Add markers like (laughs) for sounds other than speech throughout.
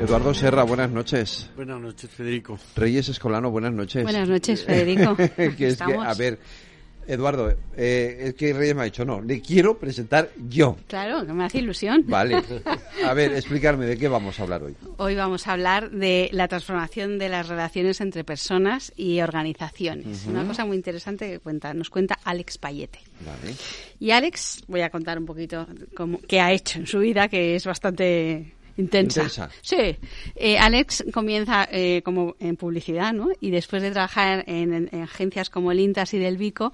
Eduardo Serra, buenas noches. Buenas noches, Federico. Reyes Escolano, buenas noches. Buenas noches, Federico. (laughs) que es que, a ver, Eduardo, eh, es que Reyes me ha dicho, no, le quiero presentar yo. Claro, que me hace ilusión. Vale. (laughs) A ver, explicarme de qué vamos a hablar hoy. Hoy vamos a hablar de la transformación de las relaciones entre personas y organizaciones. Una cosa muy interesante que cuenta, nos cuenta Alex Payete. Vale. Y Alex, voy a contar un poquito cómo, qué ha hecho en su vida, que es bastante Intensa. Intensa. Sí. Eh, Alex comienza eh, como en publicidad, ¿no? Y después de trabajar en, en- en agencias como el Intas y del Vico,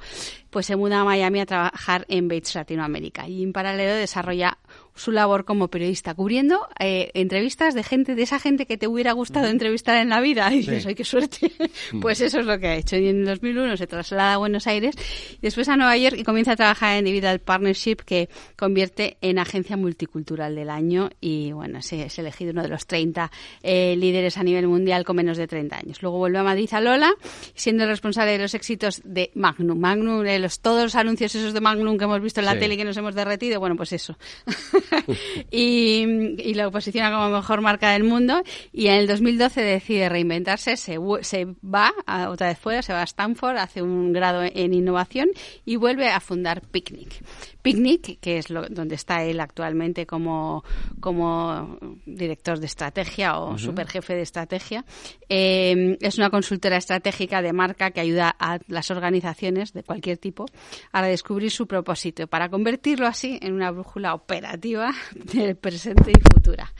pues se muda a Miami a trabajar en Bates Latinoamérica. Y en paralelo desarrolla su labor como periodista, cubriendo eh, entrevistas de gente, de esa gente que te hubiera gustado entrevistar en la vida. (laughs) Y dices, Sí. ¡ay, qué suerte! pues eso es lo que ha hecho. Y en 2001 se traslada a Buenos Aires, y después a Nueva York y comienza a trabajar en Individual Partnership, que convierte en agencia multicultural del año. Y bueno, sí, es elegido uno de los 30 eh, líderes a nivel mundial con menos de 30 años. Luego vuelve a Madrid a Lola, siendo el responsable de los éxitos de Magnum. Magnum, de los, todos los anuncios esos de Magnum que hemos visto en la Sí. tele y que nos hemos derretido, bueno, pues eso. (laughs) (laughs) y, y lo posiciona como mejor marca del mundo. Y en el 2012 decide reinventarse, se, se va a, otra vez fuera, se va a Stanford, hace un grado en innovación y vuelve a fundar Picnic. Picnic, que es lo, donde está él actualmente como, como director de estrategia o superjefe de estrategia, eh, es una consultora estratégica de marca que ayuda a las organizaciones de cualquier tipo a descubrir su propósito. Para convertirlo así en una brújula operativa (laughs) del presente y futura.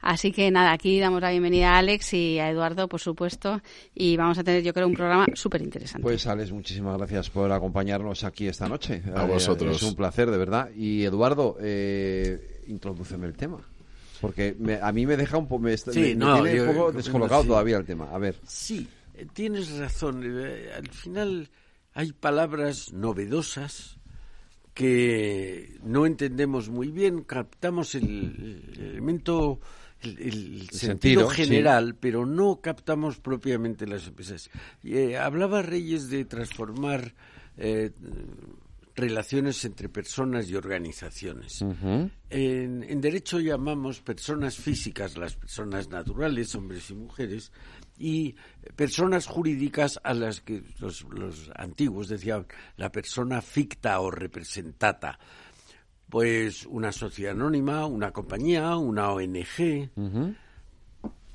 Así que nada, aquí damos la bienvenida a Alex y a Eduardo, por supuesto, y vamos a tener, yo creo, un programa súper interesante. Pues Alex, muchísimas gracias por acompañarnos aquí esta noche. A Eh, vosotros. Es un placer, de verdad. Y Eduardo, eh, introdúceme el tema. Porque me- a mí me deja un poco, me, está- Sí, me- me no, tiene yo- un poco descolocado sí. todavía el tema. A ver. Sí, eh, tienes razón. eh, Al final hay palabras novedosas que no entendemos muy bien, captamos el, el elemento, el, el sentido, sentido, sí. general, pero no captamos propiamente las empresas. Y, eh, hablaba Reyes de transformar eh, relaciones entre personas y organizaciones. en, en derecho llamamos personas físicas las personas naturales, hombres y mujeres, y personas jurídicas a las que los, los antiguos decían la persona ficta o representata. Pues una sociedad anónima, una compañía, una ONG.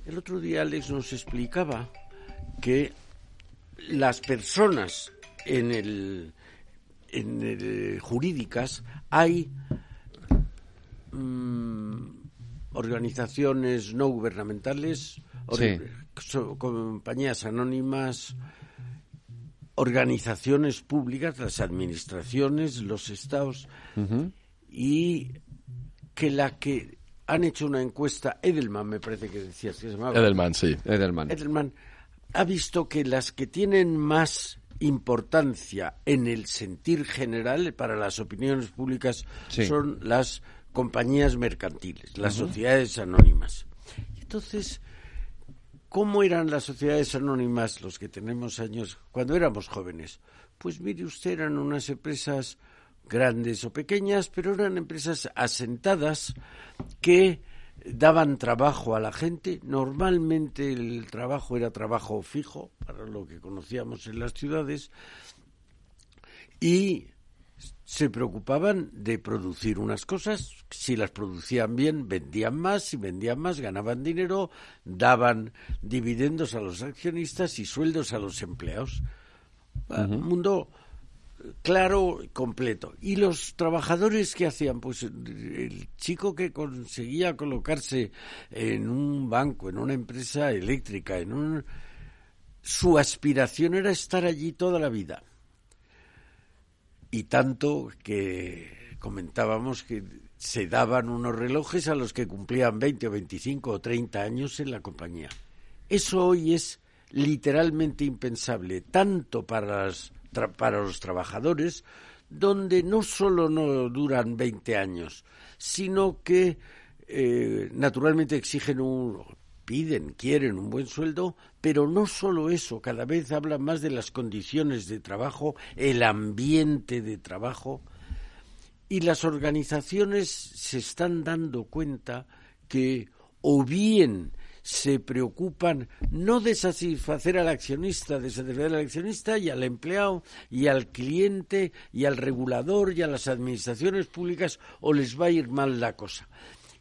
El otro día Alex nos explicaba que las personas en el, en el jurídicas hay mm, organizaciones no gubernamentales, Sí. so- compañías anónimas, organizaciones públicas, las administraciones, los estados, y que la que han hecho una encuesta, Edelman me parece que decías que se llamaba. Edelman, sí. Edelman. Edelman ha visto que las que tienen más importancia en el sentir general para las opiniones públicas Sí. son las compañías mercantiles, las sociedades anónimas. Entonces, ¿cómo eran las sociedades anónimas los que tenemos años cuando éramos jóvenes? Pues mire usted, eran unas empresas grandes o pequeñas, pero eran empresas asentadas que daban trabajo a la gente. Normalmente el trabajo era trabajo fijo, para lo que conocíamos en las ciudades, y se preocupaban de producir unas cosas, si las producían bien, vendían más, si vendían más, ganaban dinero, daban dividendos a los accionistas y sueldos a los empleados. Un mundo claro y completo. ¿Y los trabajadores qué hacían? Pues el chico que conseguía colocarse en un banco, en una empresa eléctrica, en un... su aspiración era estar allí toda la vida. Y tanto que comentábamos que se daban unos relojes a los que cumplían 20 o 25 o 30 años en la compañía. Eso hoy es literalmente impensable, tanto para, para los trabajadores, donde no solo no duran 20 años, sino que eh, naturalmente exigen un, piden, quieren un buen sueldo, pero no solo eso, cada vez hablan más de las condiciones de trabajo, el ambiente de trabajo, y las organizaciones se están dando cuenta que o bien se preocupan no de satisfacer al accionista, de satisfacer al accionista y al empleado y al cliente y al regulador y a las administraciones públicas o les va a ir mal la cosa.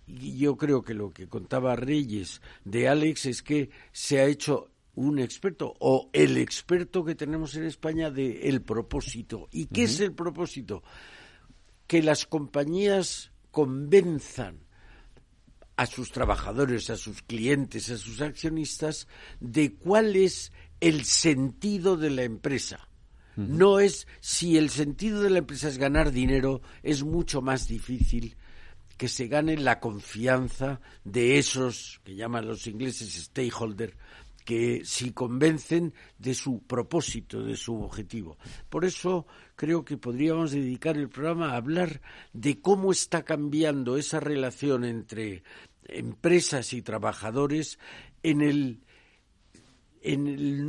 Y yo creo que lo que contaba Reyes de Alex es que se ha hecho un experto o el experto que tenemos en España de el propósito. ¿Y qué es el propósito? Que las compañías convenzan a sus trabajadores, a sus clientes, a sus accionistas de cuál es el sentido de la empresa. No es si el sentido de la empresa es ganar dinero, es mucho más difícil que se gane la confianza de esos que llaman los ingleses stakeholder, que si convencen de su propósito, de su objetivo. Por eso creo que podríamos dedicar el programa a hablar de cómo está cambiando esa relación entre empresas y trabajadores en el, en el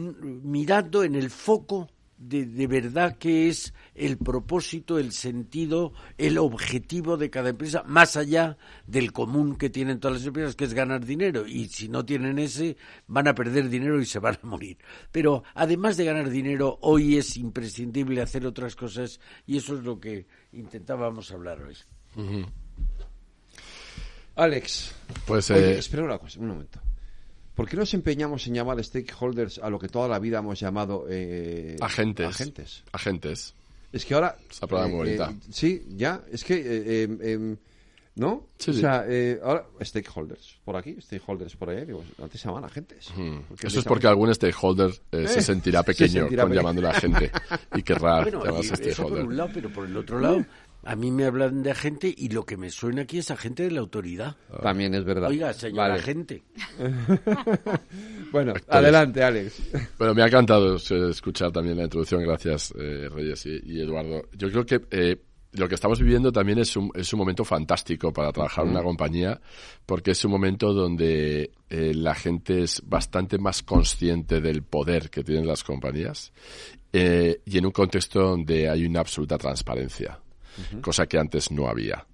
mirando en el foco de, verdad que es el propósito, el sentido, el objetivo de cada empresa, más allá del común que tienen todas las empresas, que es ganar dinero. Y si no tienen ese, van a perder dinero y se van a morir. Pero además de ganar dinero, hoy es imprescindible hacer otras cosas y eso es lo que intentábamos hablar hoy. Alex, pues eh... espera una cosa, un momento. ¿Por qué nos empeñamos en llamar stakeholders a lo que toda la vida hemos llamado eh, agentes? Agentes. Agentes. Es que ahora. Esa palabra muy bonita. Eh, sí, ya. Es que. Eh, em, ¿No? Sí, o sea, ahora, stakeholders por aquí, stakeholders por allá. Digo, antes se llamaban agentes. Eso es porque algún stakeholder se sentirá pequeño con llamándole agente y querrá (laughs) bueno, llamarse stakeholder. Eso por un lado, pero por el otro lado. A mí me hablan de agente y lo que me suena aquí es agente de la autoridad. También es verdad. Oiga, señor agente. (laughs) bueno, adelante, Alex. Bueno, me ha encantado escuchar también la introducción. Gracias, eh, Reyes y, Eduardo. Yo creo que eh, lo que estamos viviendo también es un, es un momento fantástico para trabajar en una compañía, porque es un momento donde eh, la gente es bastante más consciente del poder que tienen las compañías y en un contexto donde hay una absoluta transparencia cosa que antes no había.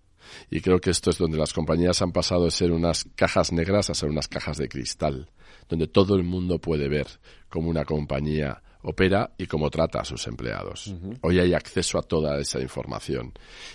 Y creo que esto es donde las compañías han pasado de ser unas cajas negras a ser unas cajas de cristal, donde todo el mundo puede ver cómo una compañía opera y cómo trata a sus empleados. Hoy hay acceso a toda esa información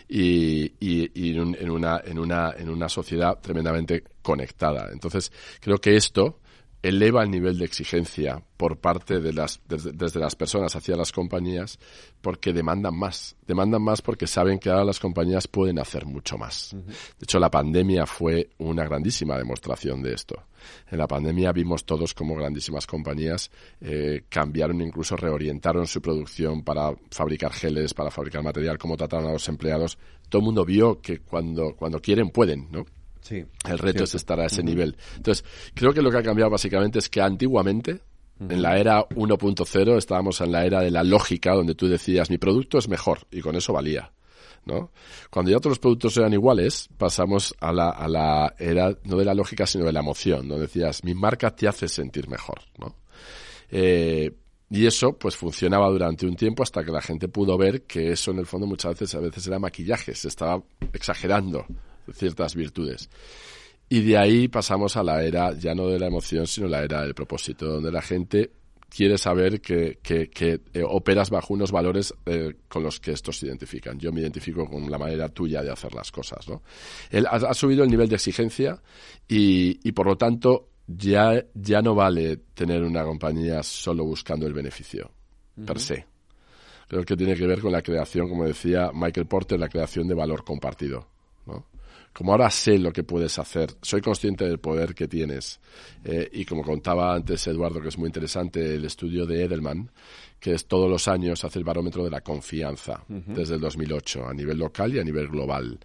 y, en, una, en, una, en una sociedad tremendamente conectada. Entonces, creo que esto eleva el nivel de exigencia por parte de las, desde, las personas hacia las compañías porque demandan más. Demandan más porque saben que ahora las compañías pueden hacer mucho más. De hecho, la pandemia fue una grandísima demostración de esto. En la pandemia vimos todos como grandísimas compañías eh, cambiaron, incluso reorientaron su producción para fabricar geles, para fabricar material, cómo trataron a los empleados. Todo el mundo vio que cuando, cuando quieren pueden, ¿no? El reto es estar a ese nivel. Entonces, creo que lo que ha cambiado básicamente es que antiguamente, en la era 1.0, estábamos en la era de la lógica, donde tú decías, mi producto es mejor, y con eso valía. ¿no? Cuando ya todos los productos eran iguales, pasamos a la, a la era no de la lógica, sino de la emoción, donde decías, mi marca te hace sentir mejor, ¿no? Eh, y eso, pues, funcionaba durante un tiempo hasta que la gente pudo ver que eso, en el fondo, muchas veces, a veces era maquillaje, se estaba exagerando ciertas virtudes. Y de ahí pasamos a la era ya no de la emoción, sino la era del propósito, donde la gente quiere saber que, que, eh, operas bajo unos valores eh, con los que estos se identifican. Yo me identifico con la manera tuya de hacer las cosas. ¿no? Él ha, subido el nivel de exigencia y, y, por lo tanto ya, ya no vale tener una compañía solo buscando el beneficio, per se. Creo que tiene que ver con la creación, como decía Michael Porter, la creación de valor compartido. ¿no? Como ahora sé lo que puedes hacer, soy consciente del poder que tienes, eh, y como contaba antes Eduardo, que es muy interesante, el estudio de Edelman, que es todos los años hace el barómetro de la confianza desde el 2008 a nivel local y a nivel global.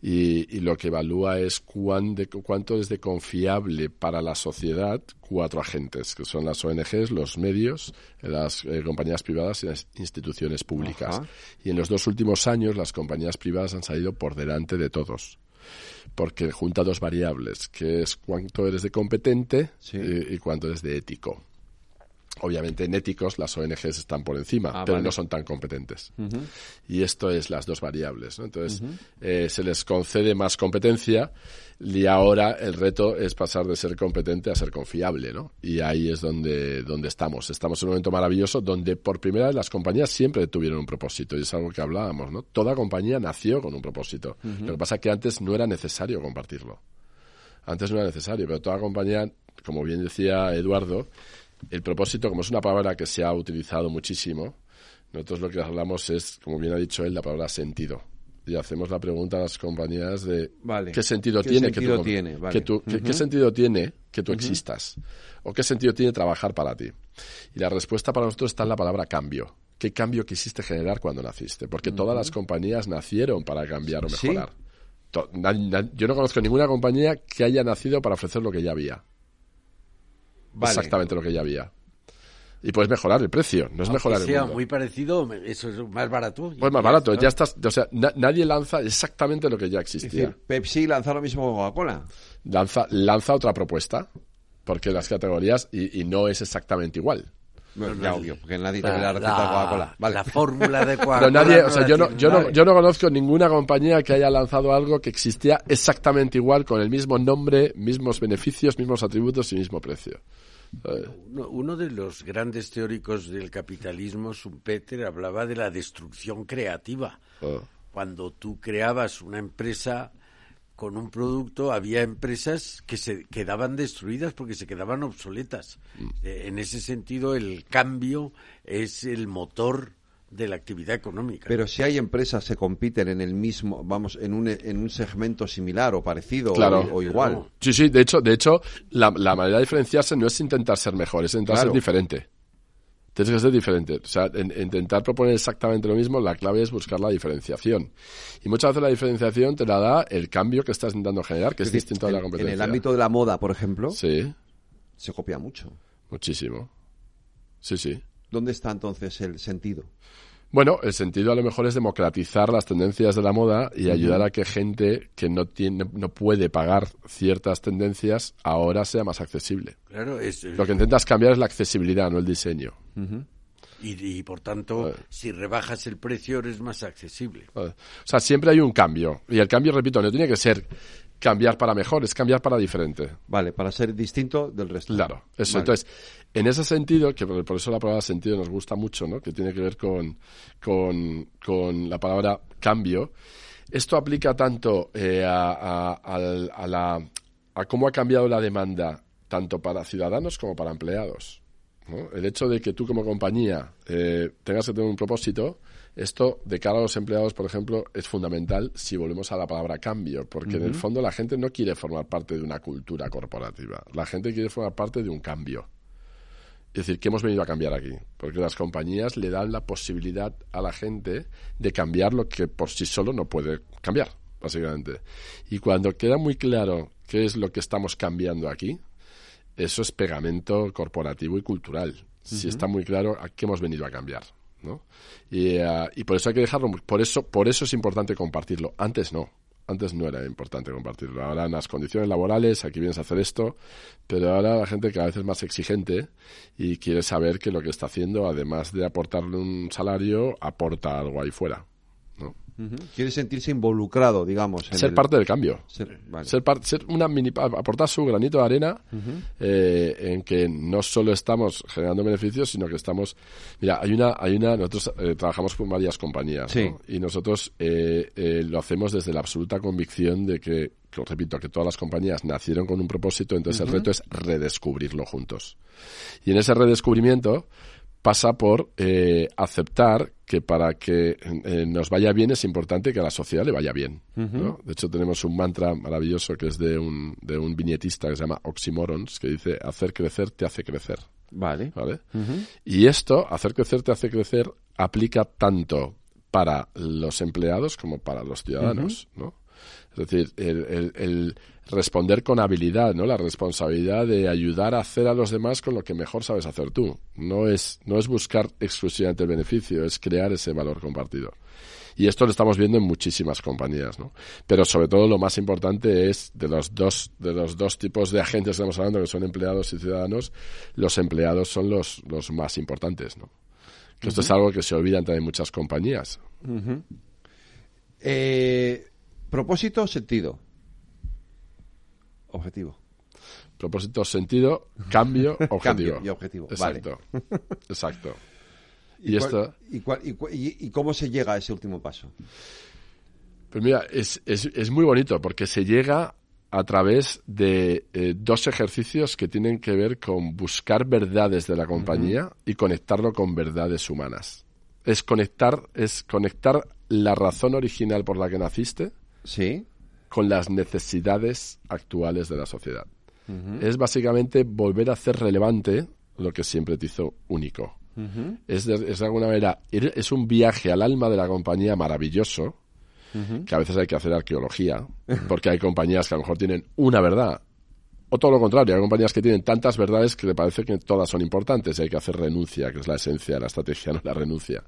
Y, lo que evalúa es cuánto es de confiable para la sociedad cuatro agentes, que son las ONGs, los medios, las eh, compañías privadas y las instituciones públicas. Y en los dos últimos años las compañías privadas han salido por delante de todos porque junta dos variables, que es cuánto eres de competente y, cuánto eres de ético. Obviamente en éticos las ONGs están por encima, ah, pero no son tan competentes. Y esto es las dos variables. Entonces, eh, se les concede más competencia y ahora el reto es pasar de ser competente a ser confiable. ¿no? Y ahí es donde, donde estamos. Estamos en un momento maravilloso donde por primera vez las compañías siempre tuvieron un propósito. Y es algo que hablábamos. ¿no? Toda compañía nació con un propósito. Lo que pasa es que antes no era necesario compartirlo. Antes no era necesario, pero toda compañía, como bien decía Eduardo, el propósito, como es una palabra que se ha utilizado muchísimo, nosotros lo que hablamos es, como bien ha dicho él, la palabra sentido. Y hacemos la pregunta a las compañías de qué sentido tiene que tú, tiene? ¿qué, sentido tiene que tú existas o qué sentido tiene trabajar para ti. Y la respuesta para nosotros está en la palabra cambio. ¿Qué cambio quisiste generar cuando naciste? Porque todas las compañías nacieron para cambiar o mejorar. Yo no conozco ninguna compañía que haya nacido para ofrecer lo que ya había exactamente lo que ya había. Y puedes mejorar el precio, no es mejorar el sea muy parecido, eso es más barato. Pues más barato, ya estás, o sea, nadie lanza exactamente lo que ya existía. Pepsi lanza lo mismo que Coca-Cola. Lanza, lanza otra propuesta, porque las categorías, y, no es exactamente igual. ya obvio, porque nadie te la receta de Coca-Cola. La fórmula de (laughs) Coca-Cola. nadie, o sea, yo no, yo, no, yo no conozco ninguna compañía que haya lanzado algo que existía exactamente igual, con el mismo nombre, mismos beneficios, mismos atributos y mismo precio. Uno, de los grandes teóricos del capitalismo, Schumpeter, hablaba de la destrucción creativa. Ah. Cuando tú creabas una empresa con un producto, había empresas que se quedaban destruidas porque se quedaban obsoletas. Mm. Eh, en ese sentido, el cambio es el motor de la actividad económica. Pero si hay empresas que compiten en el mismo, vamos, en un, en un segmento similar o parecido o, igual. Sí, sí, de hecho, de hecho la, manera de diferenciarse no es intentar ser mejor, es intentar ser diferente. Tienes que ser diferente. O sea, intentar proponer exactamente lo mismo, la clave es buscar la diferenciación. Y muchas veces la diferenciación te la da el cambio que estás intentando generar, que es, distinto a la competencia. En el ámbito de la moda, por ejemplo, sí. se copia mucho. Muchísimo. Sí, sí. ¿Dónde está entonces el sentido? Bueno, el sentido a lo mejor es democratizar las tendencias de la moda y ayudar a que gente que no tiene, no puede pagar ciertas tendencias ahora sea más accesible. Claro, lo que intentas cambiar es la accesibilidad, no el diseño. y, por tanto, si rebajas el precio eres más accesible. O sea, siempre hay un cambio y el cambio, repito, no tiene que ser cambiar para mejor, es cambiar para diferente. Vale, para ser distinto del resto. Claro, eso. Entonces, en ese sentido, que por eso la palabra sentido nos gusta mucho, ¿no? que tiene que ver con, con, la palabra cambio, esto aplica tanto eh, a, la, a cómo ha cambiado la demanda tanto para ciudadanos como para empleados. El hecho de que tú como compañía eh, tengas que tener un propósito esto, de cara a los empleados, por ejemplo, es fundamental si volvemos a la palabra cambio, porque en el fondo la gente no quiere formar parte de una cultura corporativa, la gente quiere formar parte de un cambio. Es decir, ¿qué hemos venido a cambiar aquí? Porque las compañías le dan la posibilidad a la gente de cambiar lo que por sí solo no puede cambiar, básicamente. Y cuando queda muy claro qué es lo que estamos cambiando aquí, eso es pegamento corporativo y cultural. Si está muy claro a qué hemos venido a cambiar. ¿no? Eh, y, por eso hay que dejarlo, por eso, por eso es importante compartirlo. Antes no, antes no era importante compartirlo. Ahora en las condiciones laborales, aquí vienes a hacer esto, pero ahora la gente cada vez es más exigente y quiere saber que lo que está haciendo, además de aportarle un salario, aporta algo ahí fuera. Quiere sentirse involucrado, digamos. ser parte del cambio. Ser, ser, una mini, aportar su granito de arena eh, en que no solo estamos generando beneficios, sino que estamos. Mira, hay una, hay una. Nosotros eh, trabajamos con varias compañías y nosotros eh, lo hacemos desde la absoluta convicción de que, que, repito, que todas las compañías nacieron con un propósito, entonces el reto es redescubrirlo juntos. Y en ese redescubrimiento pasa por eh, aceptar que para que eh, nos vaya bien es importante que a la sociedad le vaya bien. ¿no? De hecho, tenemos un mantra maravilloso que es de un, de un viñetista que se llama Oxymorons, que dice, hacer crecer te hace crecer. Vale. ¿Vale? Y esto, hacer crecer te hace crecer, aplica tanto para los empleados como para los ciudadanos, ¿no? Es decir, el, el- el responder con habilidad, ¿no? La responsabilidad de ayudar a hacer a los demás con lo que mejor sabes hacer tú. No es, no es buscar exclusivamente el beneficio, es crear ese valor compartido. Y esto lo estamos viendo en muchísimas compañías, ¿no? Pero sobre todo lo más importante es de los dos, de los dos tipos de agentes que estamos hablando, que son empleados y ciudadanos, los empleados son los, los más importantes, ¿no? Que esto es algo que se olvidan también muchas compañías. Eh, propósito, sentido. Objetivo. Propósito, sentido, cambio, (laughs) objetivo. Cambio y objetivo, vale. Exacto. Exacto. (laughs) Y, esto, y, cuál- y cu- y- y cómo se llega a ese último paso? pues mira, es, es, es muy bonito porque se llega a través de eh, dos ejercicios que tienen que ver con buscar verdades de la compañía y conectarlo con verdades humanas. Es conectar, es conectar la razón original por la que naciste Sí. Con las necesidades actuales de la sociedad. Es básicamente volver a hacer relevante lo que siempre te hizo único. es, de, es de alguna manera, es un viaje al alma de la compañía maravilloso, que a veces hay que hacer arqueología, porque hay compañías que a lo mejor tienen una verdad, o todo lo contrario, hay compañías que tienen tantas verdades que le parece que todas son importantes y hay que hacer renuncia, que es la esencia de la estrategia, (laughs) no la renuncia.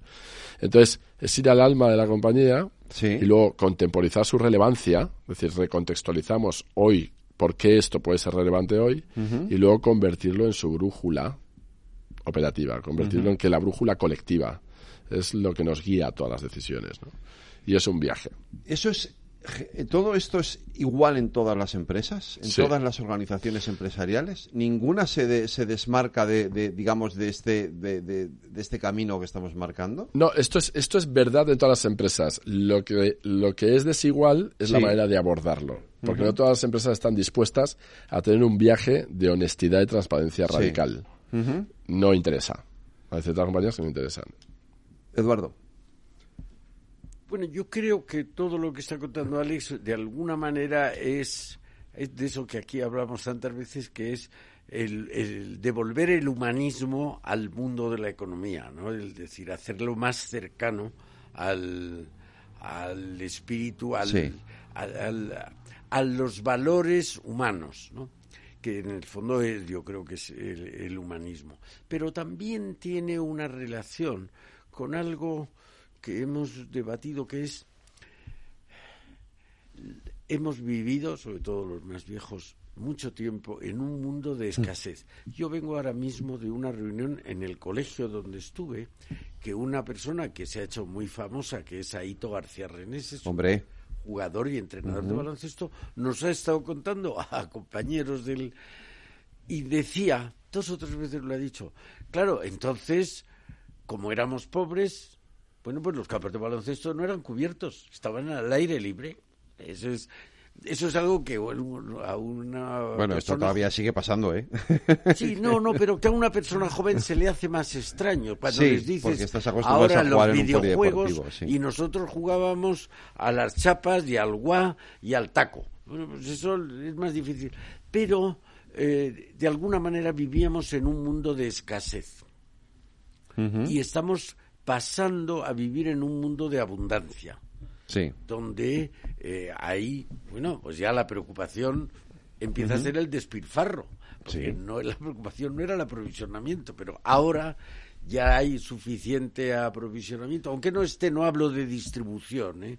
Entonces, es ir al alma de la compañía Sí. y luego contemporizar su relevancia, es decir, recontextualizamos hoy por qué esto puede ser relevante hoy y luego convertirlo en su brújula operativa, convertirlo en que la brújula colectiva es lo que nos guía a todas las decisiones. ¿no? Y es un viaje. Eso es. Ge- ¿Todo esto es igual en todas las empresas? ¿En Sí. todas las organizaciones empresariales? ¿Ninguna se, de- se desmarca de, de, digamos, de este, de, este camino que estamos marcando? No, esto es, esto es verdad en todas las empresas. Lo que, lo que es desigual es la manera de abordarlo. Porque no todas las empresas están dispuestas a tener un viaje de honestidad y transparencia Sí. radical. No interesa. Hay ciertas compañías que no interesan. Eduardo. Bueno, yo creo que todo lo que está contando Alex de alguna manera es, es de eso que aquí hablamos tantas veces, que es el, el devolver el humanismo al mundo de la economía, ¿no? Es decir, hacerlo más cercano al, al espíritu, al, Sí. al- al- a los valores humanos, ¿no? que en el fondo es, yo creo que es el, el humanismo. Pero también tiene una relación con algo que hemos debatido, que es, hemos vivido, sobre todo los más viejos, mucho tiempo en un mundo de escasez. Yo vengo ahora mismo de una reunión en el colegio donde estuve, que una persona que se ha hecho muy famosa, que es Aito García Renés, es un Hombre. jugador y entrenador de baloncesto, nos ha estado contando a compañeros del... Y decía, dos o tres veces lo ha dicho, claro, entonces, como éramos pobres, bueno, pues los campos de baloncesto no eran cubiertos, estaban al aire libre. Eso es, eso es algo que bueno, a una Bueno, esto todavía sigue pasando, ¿eh? Sí, no, no, pero que a una persona joven se le hace más extraño cuando Sí, les dices estás ahora a los jugar un videojuegos sí. y nosotros jugábamos a las chapas y al guá y al taco. Bueno, pues eso es más difícil. Pero eh, de alguna manera vivíamos en un mundo de escasez y estamos pasando a vivir en un mundo de abundancia Sí. donde eh, ahí, bueno, pues ya la preocupación empieza a ser el despilfarro. Porque Sí. no, la preocupación no era el aprovisionamiento, pero ahora ya hay suficiente aprovisionamiento. Aunque no esté, no hablo de distribución, ¿eh?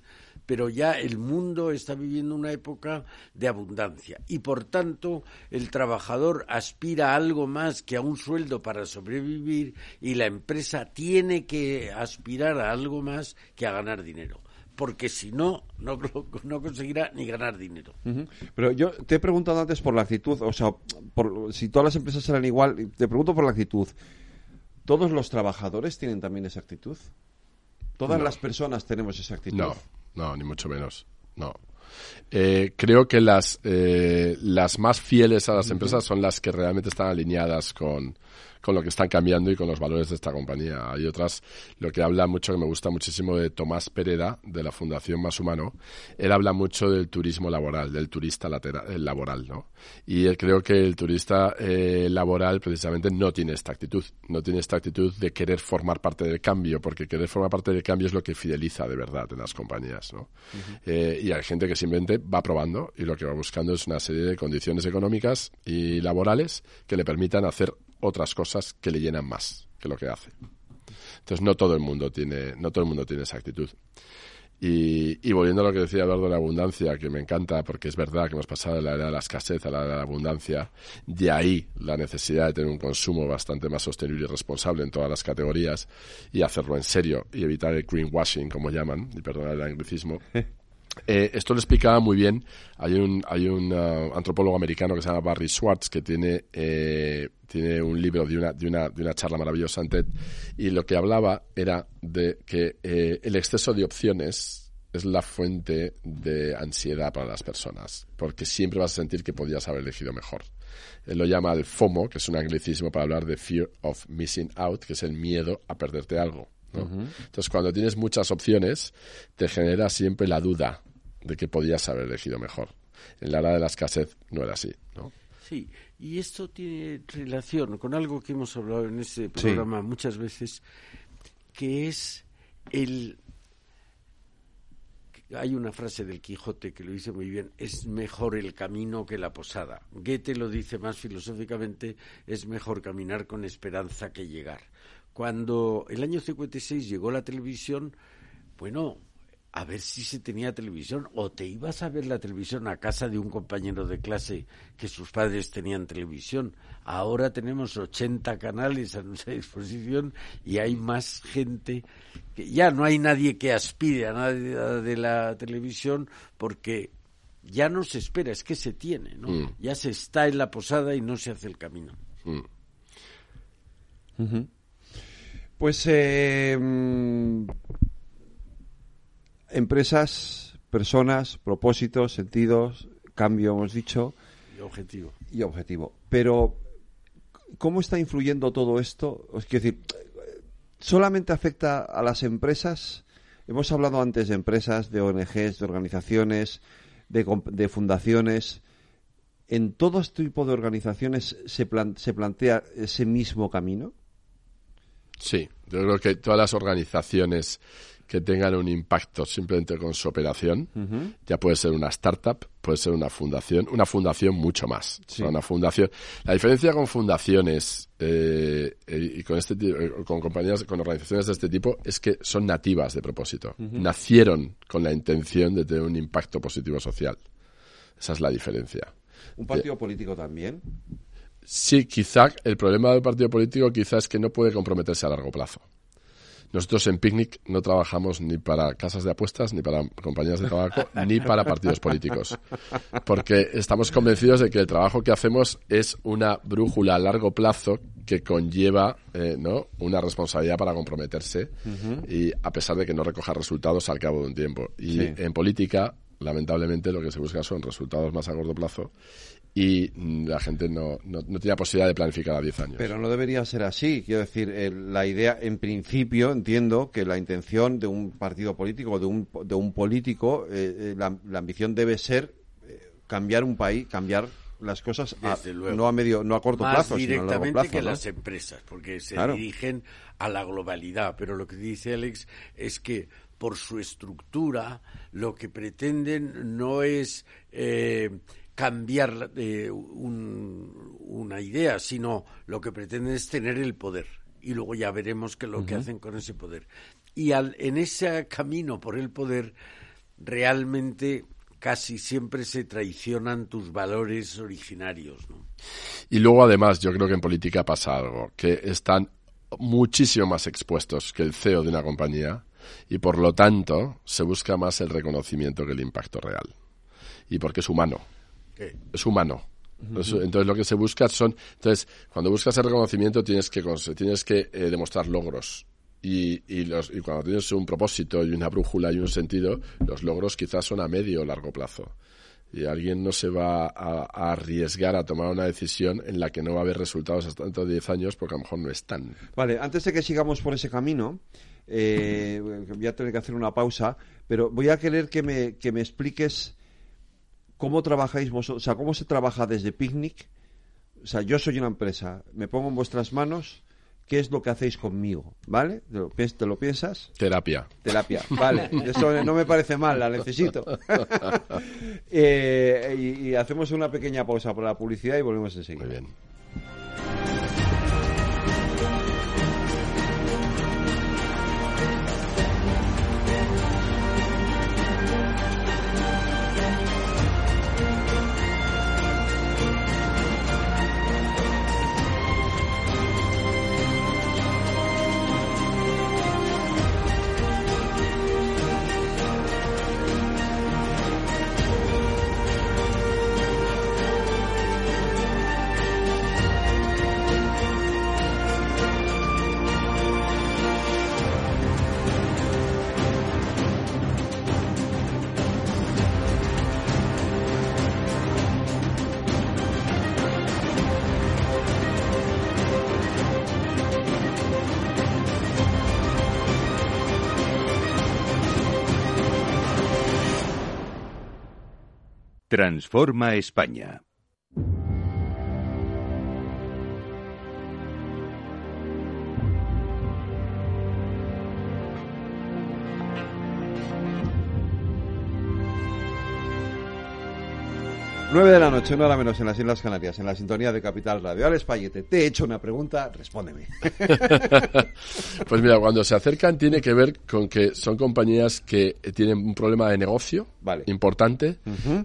Pero ya el mundo está viviendo una época de abundancia. Y por tanto, el trabajador aspira a algo más que a un sueldo para sobrevivir y la empresa tiene que aspirar a algo más que a ganar dinero porque si no, no, no conseguirá ni ganar dinero. Pero yo te he preguntado antes por la actitud, o sea, por, si todas las empresas eran igual, te pregunto por la actitud. ¿Todos los trabajadores tienen también esa actitud? ¿Todas No. las personas tenemos esa actitud? No, no, ni mucho menos. No. Eh, creo que las, eh, las más fieles a las empresas son las que realmente están alineadas con, con lo que están cambiando y con los valores de esta compañía. Hay otras, lo que habla mucho, que me gusta muchísimo de Tomás Pereda, de la Fundación Más Humano, él habla mucho del turismo laboral, del turista laboral, ¿no? Y creo que el turista eh, laboral precisamente no tiene esta actitud, no tiene esta actitud de querer formar parte del cambio, porque querer formar parte del cambio es lo que fideliza de verdad en las compañías, ¿no? Eh, y hay gente que simplemente va probando y lo que va buscando es una serie de condiciones económicas y laborales que le permitan hacer otras cosas que le llenan más que lo que hace. Entonces no todo el mundo tiene, no todo el mundo tiene esa actitud. Y, volviendo a lo que decía Eduardo de la abundancia, que me encanta porque es verdad que hemos pasado de la era de la escasez a la era de la abundancia, de ahí la necesidad de tener un consumo bastante más sostenible y responsable en todas las categorías y hacerlo en serio y evitar el greenwashing, como llaman, y perdonar el anglicismo. (laughs) Eh, esto lo explicaba muy bien. Hay un, hay un uh, antropólogo americano que se llama Barry Schwartz que tiene, eh, tiene un libro de una, de, una, de una charla maravillosa en TED y lo que hablaba era de que eh, el exceso de opciones es la fuente de ansiedad para las personas, porque siempre vas a sentir que podías haber elegido mejor. Él lo llama el FOMO, que es un anglicismo para hablar de Fear of Missing Out, que es el miedo a perderte algo. Entonces, cuando tienes muchas opciones, te genera siempre la duda de que podías haber elegido mejor. En la era de la escasez no era así, ¿no? Sí, y esto tiene relación con algo que hemos hablado en este programa muchas veces, que es el... Hay una frase del Quijote que lo dice muy bien, es mejor el camino que la posada. Goethe lo dice más filosóficamente, es mejor caminar con esperanza que llegar. Cuando el año 56 llegó la televisión, bueno, a ver si se tenía televisión o te ibas a ver la televisión a casa de un compañero de clase que sus padres tenían televisión. Ahora tenemos 80 canales a nuestra (laughs) disposición y hay más gente que ya no hay nadie que aspire a nada de la televisión porque ya no se espera, es que se tiene, ¿no? Mm. Ya se está en la posada y no se hace el camino. Mm. Pues eh, empresas, personas, propósitos, sentidos, cambio, hemos dicho. Y objetivo. Y objetivo. Pero, ¿cómo está influyendo todo esto? Es decir, ¿solamente afecta a las empresas? Hemos hablado antes de empresas, de ONGs, de organizaciones, de, de fundaciones. ¿En todo este tipo de organizaciones se, se plantea ese mismo camino? Sí, yo creo que todas las organizaciones que tengan un impacto simplemente con su operación. Ya puede ser una startup, puede ser una fundación, una fundación mucho más. una fundación. La diferencia con fundaciones eh, y con este eh, con compañías, con organizaciones de este tipo es que son nativas de propósito. Nacieron con la intención de tener un impacto positivo social. Esa es la diferencia. ¿Un partido político también? Sí, quizá el problema del partido político quizá es que no puede comprometerse a largo plazo. Nosotros en Picnic no trabajamos ni para casas de apuestas, ni para compañías de tabaco, (laughs) ni para partidos políticos. Porque estamos convencidos de que el trabajo que hacemos es una brújula a largo plazo que conlleva eh, ¿no? una responsabilidad para comprometerse y a pesar de que no recoja resultados al cabo de un tiempo. Y en política, lamentablemente, lo que se busca son resultados más a corto plazo y la gente no, no, tiene posibilidad de planificar a 10 años. Pero no debería ser así. Quiero decir, la idea, en principio, entiendo que la intención de un partido político o de un, de un político, eh, eh, la, ambición debe ser eh, cambiar un país, cambiar las cosas no a medio no a corto plazo sino a largo plazo, que las empresas porque se dirigen a la globalidad pero lo que dice Alex es que por su estructura lo que pretenden no es cambiar eh, una idea, sino lo que pretenden es tener el poder. Y luego ya veremos qué es lo que hacen con ese poder. Y al, en ese camino por el poder, realmente casi siempre se traicionan tus valores originarios. Y luego, además, yo creo que en política pasa algo, que están muchísimo más expuestos que el CEO de una compañía y por lo tanto se busca más el reconocimiento que el impacto real. Y porque es humano es humano. Entonces, lo que se busca son... Entonces, cuando buscas el reconocimiento tienes que, tienes que eh, demostrar logros. Y, y, los, y cuando tienes un propósito y una brújula y un sentido, los logros quizás son a medio o largo plazo. Y alguien no se va a, arriesgar a tomar una decisión en la que no va a haber resultados hasta dentro de 10 años porque a lo mejor no están. Vale, antes de que sigamos por ese camino, eh, voy a tener que hacer una pausa, pero voy a querer que me, que me expliques cómo trabajáis vosotros, o sea, cómo se trabaja desde Picnic. O sea, yo soy una empresa, me pongo en vuestras manos qué es lo que hacéis conmigo, ¿vale? ¿Te lo, piensas? Terapia. Terapia, vale. (laughs) Eso no me parece mal, la necesito. (laughs) Eh, y, y, hacemos una pequeña pausa por la publicidad y volvemos enseguida. Muy bien. Transforma España. 9 de la noche, una hora menos en las Islas Canarias, en la sintonía de Capital Radio. Alex Payete, te he hecho una pregunta, respóndeme. (laughs) (laughs) pues mira, cuando se acercan tiene que ver con que son compañías que tienen un problema de negocio importante,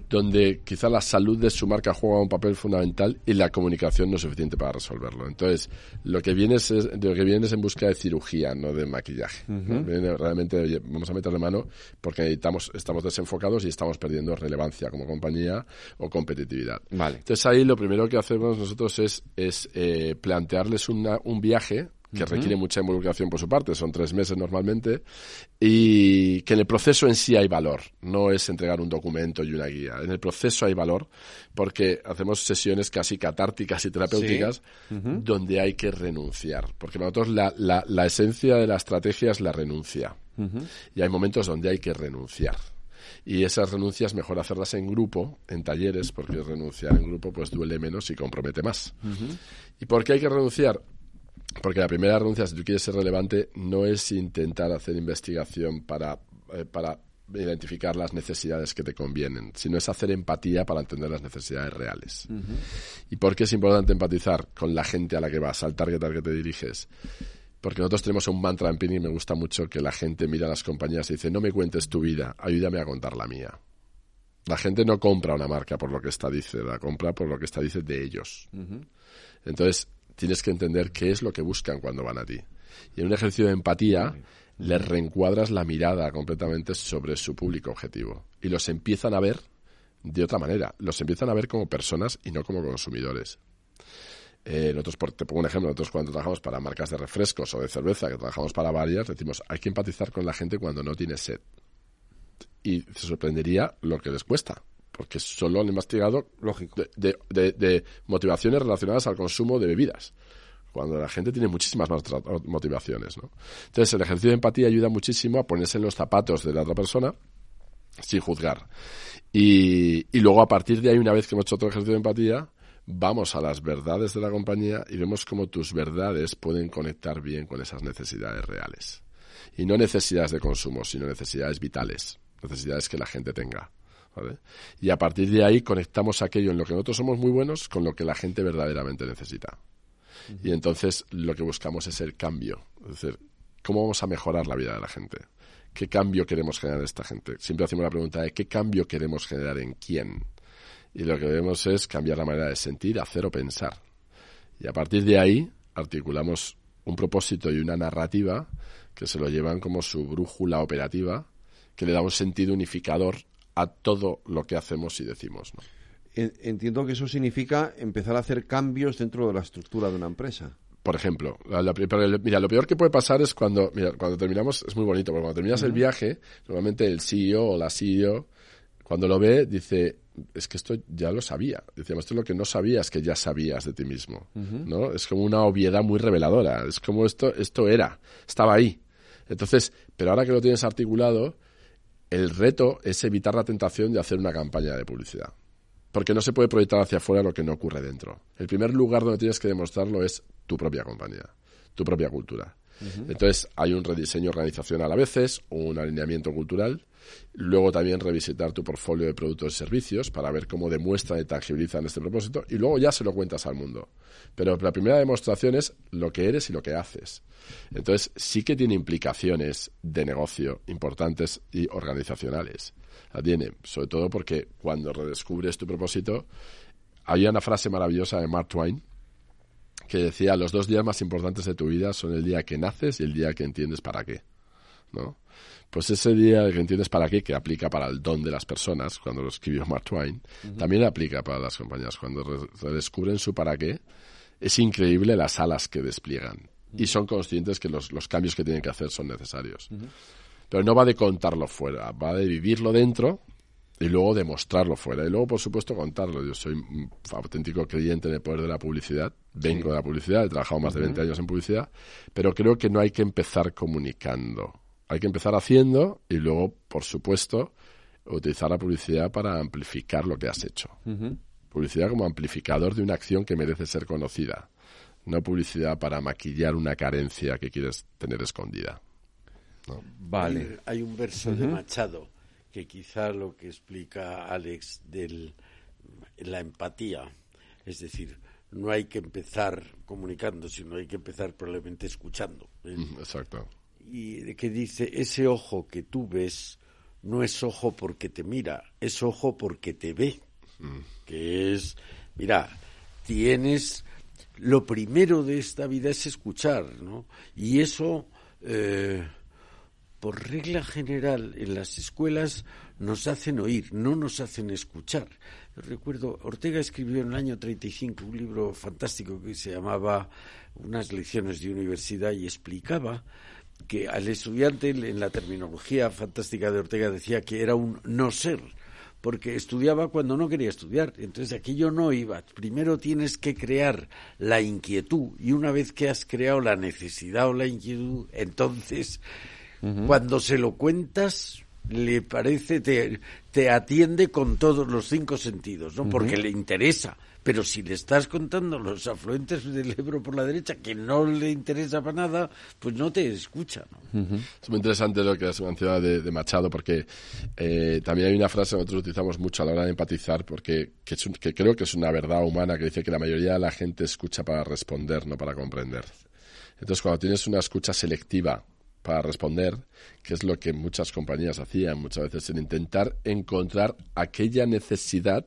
donde quizá la salud de su marca juega un papel fundamental y la comunicación no es suficiente para resolverlo. Entonces, lo que viene es, lo que viene es en busca de cirugía, no de maquillaje. realmente vamos a meterle mano porque estamos, estamos desenfocados y estamos perdiendo relevancia como compañía o competitividad. Vale. Entonces ahí lo primero que hacemos nosotros es, es eh, plantearles una, un viaje que requiere mucha involucración por su parte, son tres meses normalmente, y que en el proceso en sí hay valor, no es entregar un documento y una guía. En el proceso hay valor porque hacemos sesiones casi catárticas y terapéuticas donde hay que renunciar, porque para nosotros la, la, la, esencia de la estrategia es la renuncia, y hay momentos donde hay que renunciar. Y esas renuncias mejor hacerlas en grupo, en talleres, porque renunciar en grupo pues duele menos y compromete más. ¿Y por qué hay que renunciar? Porque la primera renuncia, si tú quieres ser relevante, no es intentar hacer investigación para, eh, para identificar las necesidades que te convienen, sino es hacer empatía para entender las necesidades reales. ¿Y por qué es importante empatizar con la gente a la que vas, al target al que te diriges? Porque nosotros tenemos un mantra en Pini y me gusta mucho que la gente mira a las compañías y dice, no me cuentes tu vida, ayúdame a contar la mía. La gente no compra una marca por lo que está dice, la compra por lo que está dice de ellos. Entonces, tienes que entender qué es lo que buscan cuando van a ti. Y en un ejercicio de empatía, les reencuadras la mirada completamente sobre su público objetivo. Y los empiezan a ver de otra manera. Los empiezan a ver como personas y no como consumidores. Eh, nosotros, te pongo un ejemplo, nosotros cuando trabajamos para marcas de refrescos o de cerveza, que trabajamos para varias, decimos, hay que empatizar con la gente cuando no tiene sed. Y se sorprendería lo que les cuesta, porque solo han investigado Lógico. De, de, motivaciones relacionadas al consumo de bebidas cuando la gente tiene muchísimas más motivaciones. ¿no? Entonces, el ejercicio de empatía ayuda muchísimo a ponerse en los zapatos de la otra persona sin juzgar. Y, y luego, a partir de ahí, una vez que hemos hecho otro ejercicio de empatía, vamos a las verdades de la compañía y vemos cómo tus verdades pueden conectar bien con esas necesidades reales. Y no necesidades de consumo, sino necesidades vitales, necesidades que la gente tenga. Y a partir de ahí conectamos aquello en lo que nosotros somos muy buenos con lo que la gente verdaderamente necesita. Y entonces lo que buscamos es el cambio. Es decir, ¿cómo vamos a mejorar la vida de la gente? ¿Qué cambio queremos generar en esta gente? Siempre hacemos la pregunta de ¿qué cambio queremos generar en quién? Y lo que debemos es cambiar la manera de sentir, hacer o pensar. Y a partir de ahí articulamos un propósito y una narrativa que se lo llevan como su brújula operativa, que le da un sentido unificador a todo lo que hacemos y decimos. Entiendo que eso significa empezar a hacer cambios dentro de la estructura de una empresa. Por ejemplo, mira, lo peor que puede pasar es cuando, mira, cuando terminamos, es muy bonito, porque cuando terminas el viaje, normalmente el CEO o la CEO, cuando lo ve, dice, es que esto ya lo sabía. Decíamos, esto es lo que no sabías que ya sabías de ti mismo, ¿no? Es como una obviedad muy reveladora. Es como esto, esto era, estaba ahí. Entonces, pero ahora que lo tienes articulado, el reto es evitar la tentación de hacer una campaña de publicidad. Porque no se puede proyectar hacia afuera lo que no ocurre dentro. El primer lugar donde tienes que demostrarlo es tu propia compañía, tu propia cultura. Entonces hay un rediseño organizacional a veces, un alineamiento cultural, luego también revisitar tu portfolio de productos y servicios para ver cómo demuestran y tangibilizan este propósito y luego ya se lo cuentas al mundo. Pero la primera demostración es lo que eres y lo que haces. Entonces sí que tiene implicaciones de negocio importantes y organizacionales. La tiene, sobre todo porque cuando redescubres tu propósito, había una frase maravillosa de Mark Twain que decía, los dos días más importantes de tu vida son el día que naces y el día que entiendes para qué. ¿no? Pues ese día que entiendes para qué, que aplica para el don de las personas, cuando lo escribió (laughs) Mark Twain, también aplica para las compañías. Cuando redescubren su para qué, es increíble las alas que despliegan. Y son conscientes que los, los, cambios que tienen que hacer son necesarios. Pero no va de contarlo fuera, va de vivirlo dentro y luego demostrarlo fuera. Y luego, por supuesto, contarlo. Yo soy un auténtico creyente en el poder de la publicidad. Vengo de la publicidad, he trabajado más de 20 años en publicidad, pero creo que no hay que empezar comunicando. Hay que empezar haciendo y luego, por supuesto, utilizar la publicidad para amplificar lo que has hecho. Publicidad como amplificador de una acción que merece ser conocida. No publicidad para maquillar una carencia que quieres tener escondida. Vale. Hay, un verso de Machado que quizá lo que explica Alex de la empatía, es decir, no hay que empezar comunicando, sino hay que empezar probablemente escuchando. Exacto. Y que dice, ese ojo que tú ves no es ojo porque te mira, es ojo porque te ve. Que es, mira, tienes, lo primero de esta vida es escuchar, ¿no? Y eso... Eh, por regla general en las escuelas nos hacen oír, no nos hacen escuchar. recuerdo, Ortega escribió en el año 35 un libro fantástico que se llamaba Unas lecciones de universidad y explicaba que al estudiante en la terminología fantástica de Ortega decía que era un no ser, porque estudiaba cuando no quería estudiar. Entonces aquello no iba. Primero tienes que crear la inquietud y una vez que has creado la necesidad o la inquietud, entonces cuando se lo cuentas, le parece, te, te atiende con todos los cinco sentidos, ¿no? Porque le interesa. Pero si le estás contando los afluentes del Ebro por la derecha, que no le interesa para nada, pues no te escucha. ¿no? Es muy interesante lo que has mencionado de, Machado, porque eh, también hay una frase que nosotros utilizamos mucho a la hora de empatizar, porque que, que creo que es una verdad humana, que dice que la mayoría de la gente escucha para responder, no para comprender. Entonces, cuando tienes una escucha selectiva para responder, que es lo que muchas compañías hacían muchas veces, en intentar encontrar aquella necesidad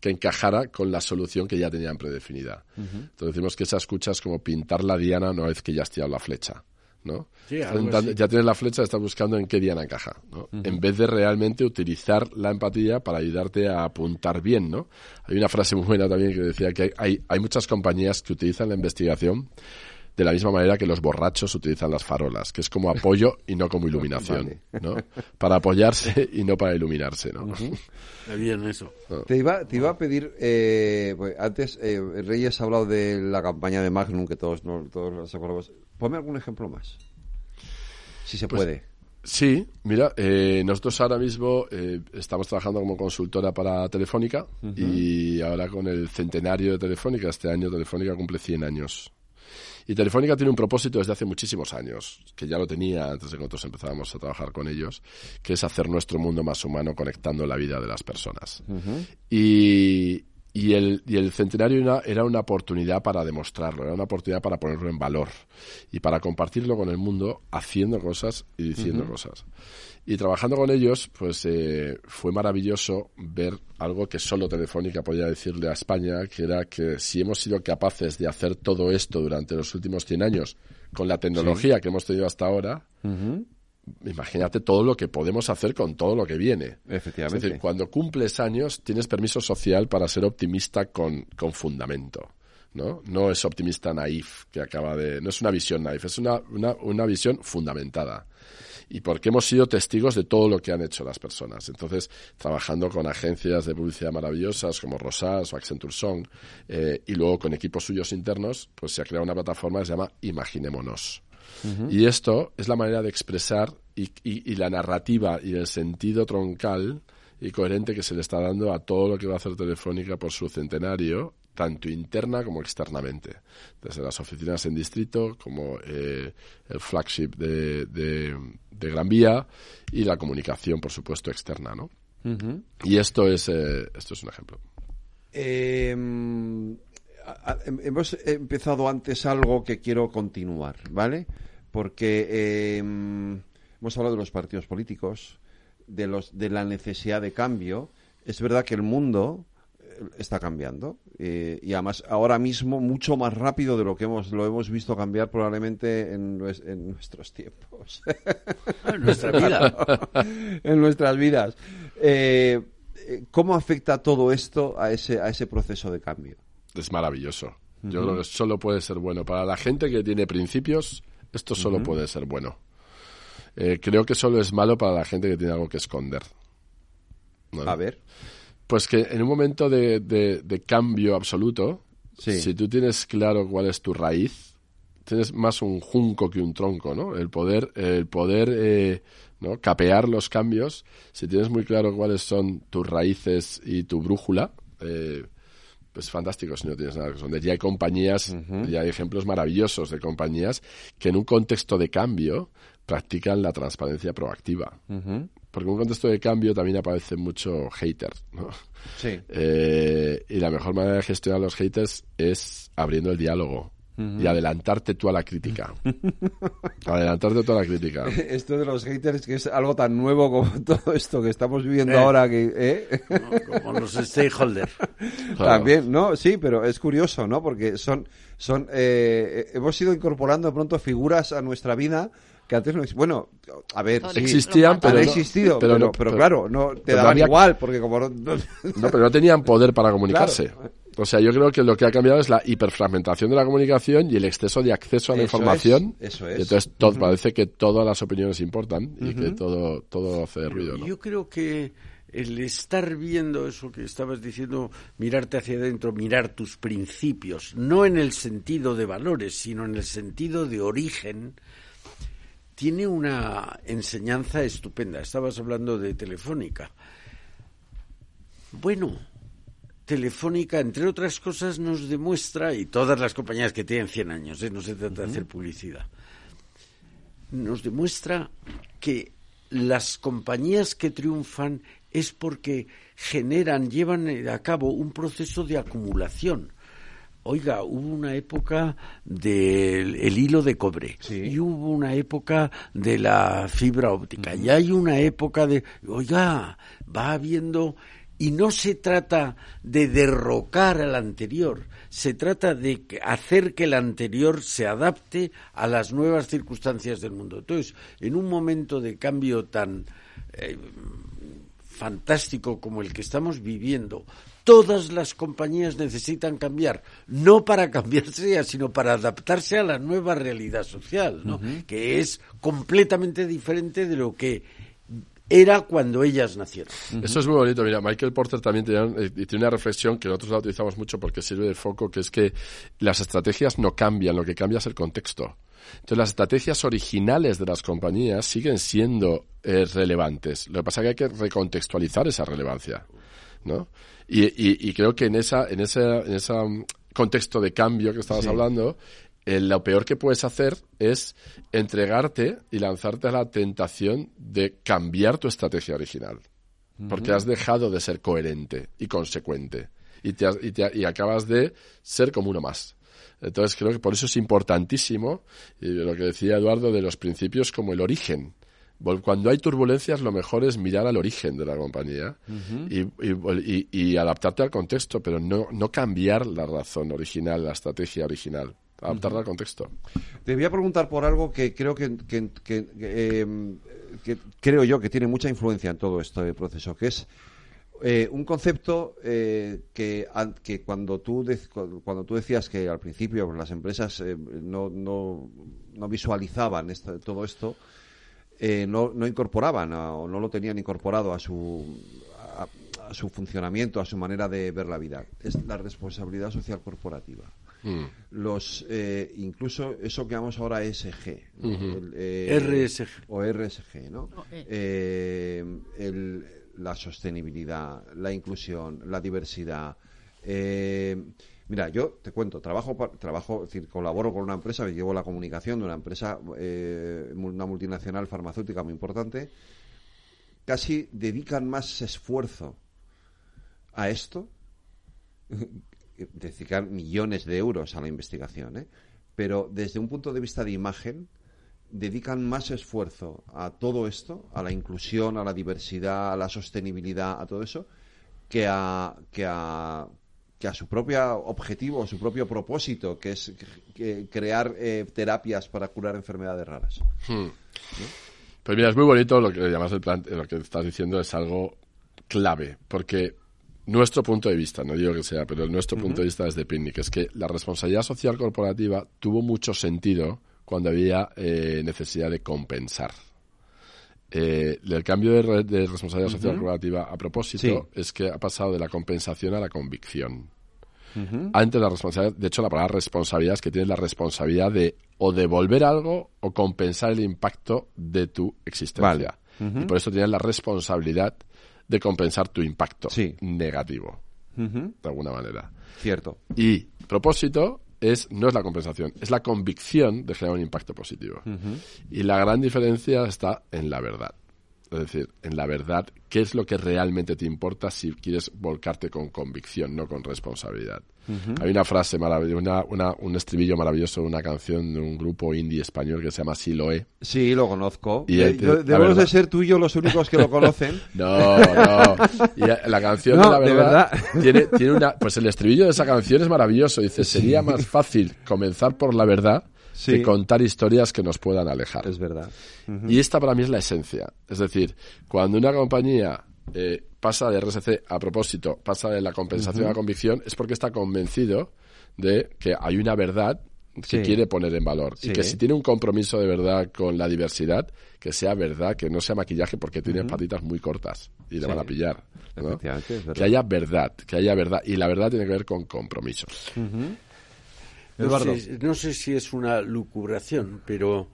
que encajara con la solución que ya tenían predefinida. Entonces decimos que esa escucha es como pintar la diana una vez que ya has tirado la flecha. ¿no? ya tienes la flecha, estás buscando en qué diana encaja, ¿no? En vez de realmente utilizar la empatía para ayudarte a apuntar bien, ¿no? Hay una frase muy buena también que decía que hay, hay muchas compañías que utilizan la investigación de la misma manera que los borrachos utilizan las farolas, que es como apoyo y no como iluminación, (laughs) ¿no? Para apoyarse y no para iluminarse, ¿no? bien eso. Te, iba, te iba a pedir, eh, pues, antes eh, Reyes ha hablado de la campaña de Magnum, que todos, no, todos nos acordamos. Ponme algún ejemplo más, si se pues, puede. Sí, mira, eh, nosotros ahora mismo eh, estamos trabajando como consultora para Telefónica y ahora con el centenario de Telefónica, este año Telefónica cumple 100 años. Y Telefónica tiene un propósito desde hace muchísimos años, que ya lo tenía antes de que nosotros empezábamos a trabajar con ellos, que es hacer nuestro mundo más humano conectando la vida de las personas. Y, y el, y el centenario era, una oportunidad para demostrarlo, era una oportunidad para ponerlo en valor y para compartirlo con el mundo haciendo cosas y diciendo cosas. Y trabajando con ellos, pues eh, fue maravilloso ver algo que solo Telefónica podía decirle a España, que era que si hemos sido capaces de hacer todo esto durante los últimos 100 años con la tecnología que hemos tenido hasta ahora, imagínate todo lo que podemos hacer con todo lo que viene. Efectivamente. Es decir, cuando cumples años tienes permiso social para ser optimista con, con fundamento. ¿no? No es optimista naif que acaba de... No es una visión naif, es una, una, una visión fundamentada. Y porque hemos sido testigos de todo lo que han hecho las personas. Entonces, trabajando con agencias de publicidad maravillosas como Rosas o Accenture Song, eh, y luego con equipos suyos internos, pues se ha creado una plataforma que se llama Imaginémonos. Y esto es la manera de expresar y, y, la narrativa y el sentido troncal y coherente que se le está dando a todo lo que va a hacer Telefónica por su centenario, tanto interna como externamente, desde las oficinas en distrito como eh, el flagship de, de, Gran Vía y la comunicación, por supuesto, externa, ¿no? Y esto es, eh, esto es un ejemplo. Em, hemos empezado antes algo que quiero continuar, ¿vale? Porque em, hemos hablado de los partidos políticos, de, los, de la necesidad de cambio. Es verdad que el mundo está cambiando. Eh, y además ahora mismo mucho más rápido de lo que hemos lo hemos visto cambiar probablemente en, nuestros tiempos. En nuestra vida. (laughs) En nuestras vidas. Eh, cómo afecta todo esto a ese a ese proceso de cambio es maravilloso. Yo creo que solo puede ser bueno. Para la gente que tiene principios esto solo puede ser bueno. Eh, creo que solo es malo para la gente que tiene algo que esconder. A ver. Pues que en un momento de, de, cambio absoluto, si tú tienes claro cuál es tu raíz, tienes más un junco que un tronco, ¿no? El poder, el poder eh, ¿no? capear los cambios, si tienes muy claro cuáles son tus raíces y tu brújula, eh, pues fantástico si no tienes nada que. Ya hay compañías, ya hay ejemplos maravillosos de compañías que en un contexto de cambio practican la transparencia proactiva. Porque en un contexto de cambio también aparece mucho hater. ¿no? Sí. Eh, y la mejor manera de gestionar los haters es abriendo el diálogo. Y adelantarte tú a la crítica. (laughs) adelantarte tú a la crítica. (laughs) Esto de los haters que es algo tan nuevo como (laughs) todo esto que estamos viviendo eh. ahora que ¿eh? como los stakeholders. También, no, sí, pero es curioso, ¿no? Porque son son eh, hemos ido incorporando de pronto figuras a nuestra vida que antes no bueno a ver existían pero han existido pero, pero, claro no te daban igual porque como no, (laughs) no, pero no tenían poder para comunicarse. O sea yo creo que lo que ha cambiado es la hiperfragmentación de la comunicación y el exceso de acceso a la información. eso es. y entonces todo, parece que todas las opiniones importan y que todo todo hace ruido yo creo que el estar viendo eso que estabas diciendo, mirarte hacia adentro, mirar tus principios, no en el sentido de valores, sino en el sentido de origen, tiene una enseñanza estupenda. Estabas hablando de Telefónica. Bueno, Telefónica, entre otras cosas, nos demuestra, y todas las compañías que tienen 100 años, ¿eh? no se trata de hacer publicidad, nos demuestra que las compañías que triunfan es porque generan, llevan a cabo un proceso de acumulación. Oiga, hubo una época del hilo de cobre. Y hubo una época de la fibra óptica. Y hay una época de, oiga, va habiendo y no se trata de derrocar al anterior, se trata de hacer que el anterior se adapte a las nuevas circunstancias del mundo. Entonces, en un momento de cambio tan eh, fantástico como el que estamos viviendo, todas las compañías necesitan cambiar, no para cambiarse, (laughs) sino para adaptarse a la nueva realidad social, ¿no? que es completamente diferente de lo que era cuando ellas nacieron. Eso es muy bonito. Mira, Michael Porter también tiene, tiene, una reflexión que nosotros la utilizamos mucho porque sirve de foco, que es que las estrategias no cambian, lo que cambia es el contexto. Entonces, las estrategias originales de las compañías siguen siendo eh, relevantes. Lo que pasa es que hay que recontextualizar esa relevancia, ¿no? Y, creo que en esa, en ese, en ese um, contexto de cambio que estabas hablando, eh, lo peor que puedes hacer es entregarte y lanzarte a la tentación de cambiar tu estrategia original. Porque has dejado de ser coherente y consecuente. Y, y, acabas de ser como uno más. Entonces creo que por eso es importantísimo y lo que decía Eduardo de los principios como el origen. Cuando hay turbulencias, lo mejor es mirar al origen de la compañía y, adaptarte al contexto, pero no, no cambiar la razón original, la estrategia original. Adaptarla al contexto. Te voy a preguntar por algo que creo que, em, que, creo yo que tiene mucha influencia en todo este proceso, que es eh, un concepto eh, que, que cuando tú cuando tú decías que al principio las empresas eh, no, no, no, visualizaban todo esto eh, no, no incorporaban o no lo tenían incorporado a su a, su funcionamiento, a su manera de ver la vida. Es la responsabilidad social corporativa. Mm. Los eh, incluso eso que llamamos ahora ESG, eh, RSG o RSG, ¿no? el, la sostenibilidad, la inclusión, la diversidad. Mira, yo te cuento, trabajo, trabajo, es decir, colaboro con una empresa, me llevo la comunicación de una empresa, eh, una multinacional farmacéutica muy importante, casi dedican más esfuerzo a esto, (laughs) dedican millones de euros a la investigación, ¿eh? pero desde un punto de vista de imagen, dedican más esfuerzo a todo esto, a la inclusión, a la diversidad, a la sostenibilidad, a todo eso, que a, que a que a su propio objetivo, a su propio propósito, que es crear eh, terapias para curar enfermedades raras. Hmm. Pues mira, es muy bonito lo que llamas el plan, lo que estás diciendo es algo clave, porque nuestro punto de vista, no digo que sea, pero nuestro punto de vista desde Picnic es que la responsabilidad social corporativa tuvo mucho sentido cuando había eh, necesidad de compensar. Eh, el cambio de, responsabilidad social corporativa a propósito es que ha pasado de la compensación a la convicción. Antes la responsabilidad, de hecho la palabra responsabilidad es que tienes la responsabilidad de o devolver algo o compensar el impacto de tu existencia. Y por eso tienes la responsabilidad de compensar tu impacto negativo, de alguna manera. Cierto. Y propósito es, no es la compensación, es la convicción de generar un impacto positivo. Y la gran diferencia está en la verdad. Es decir, en la verdad, ¿qué es lo que realmente te importa si quieres volcarte con convicción, no con responsabilidad? Hay una frase maravillosa, una, un estribillo maravilloso de una canción de un grupo indie español que se llama Siloé. Sí, lo conozco. Y debemos de ser tú y yo los únicos que lo (laughs) conocen. no, no. Y la canción, de la verdad, Tiene, tiene una... (laughs) Pues el estribillo de esa canción es maravilloso. Dice, sería más fácil comenzar por la verdad que contar historias que nos puedan alejar. Es verdad. Y esta para mí es la esencia. Es decir, cuando una compañía eh, pasa de RSC a propósito, pasa de la compensación a convicción, es porque está convencido de que hay una verdad que quiere poner en valor. Y que si tiene un compromiso de verdad con la diversidad, que sea verdad, que no sea maquillaje porque tiene patitas muy cortas y le van a pillar. Que haya verdad, que haya verdad. Y la verdad tiene que ver con compromiso. No sé, si es una lucubración, pero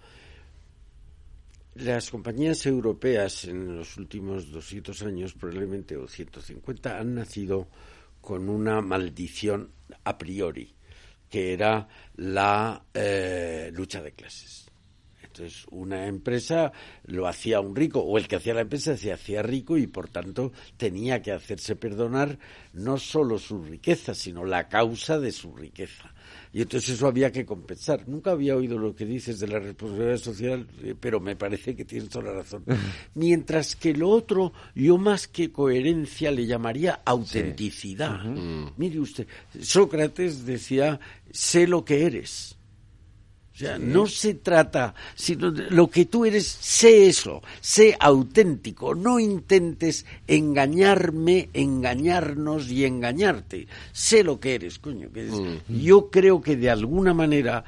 las compañías europeas en los últimos 200 años, probablemente, o 150, han nacido con una maldición a priori, que era la eh, lucha de clases. Entonces, una empresa lo hacía un rico, o el que hacía la empresa se hacía rico y, por tanto, tenía que hacerse perdonar no solo su riqueza, sino la causa de su riqueza y entonces eso había que compensar. Nunca había oído lo que dices de la responsabilidad social, eh, pero me parece que tienes toda la razón. (laughs) Mientras que lo otro, yo más que coherencia le llamaría autenticidad. Mire usted, Sócrates decía, sé lo que eres. Sea, no se trata, sino de lo que tú eres, sé eso, sé auténtico, no intentes engañarme, engañarnos y engañarte. Sé lo que eres, coño. Que mm. Yo creo que de alguna manera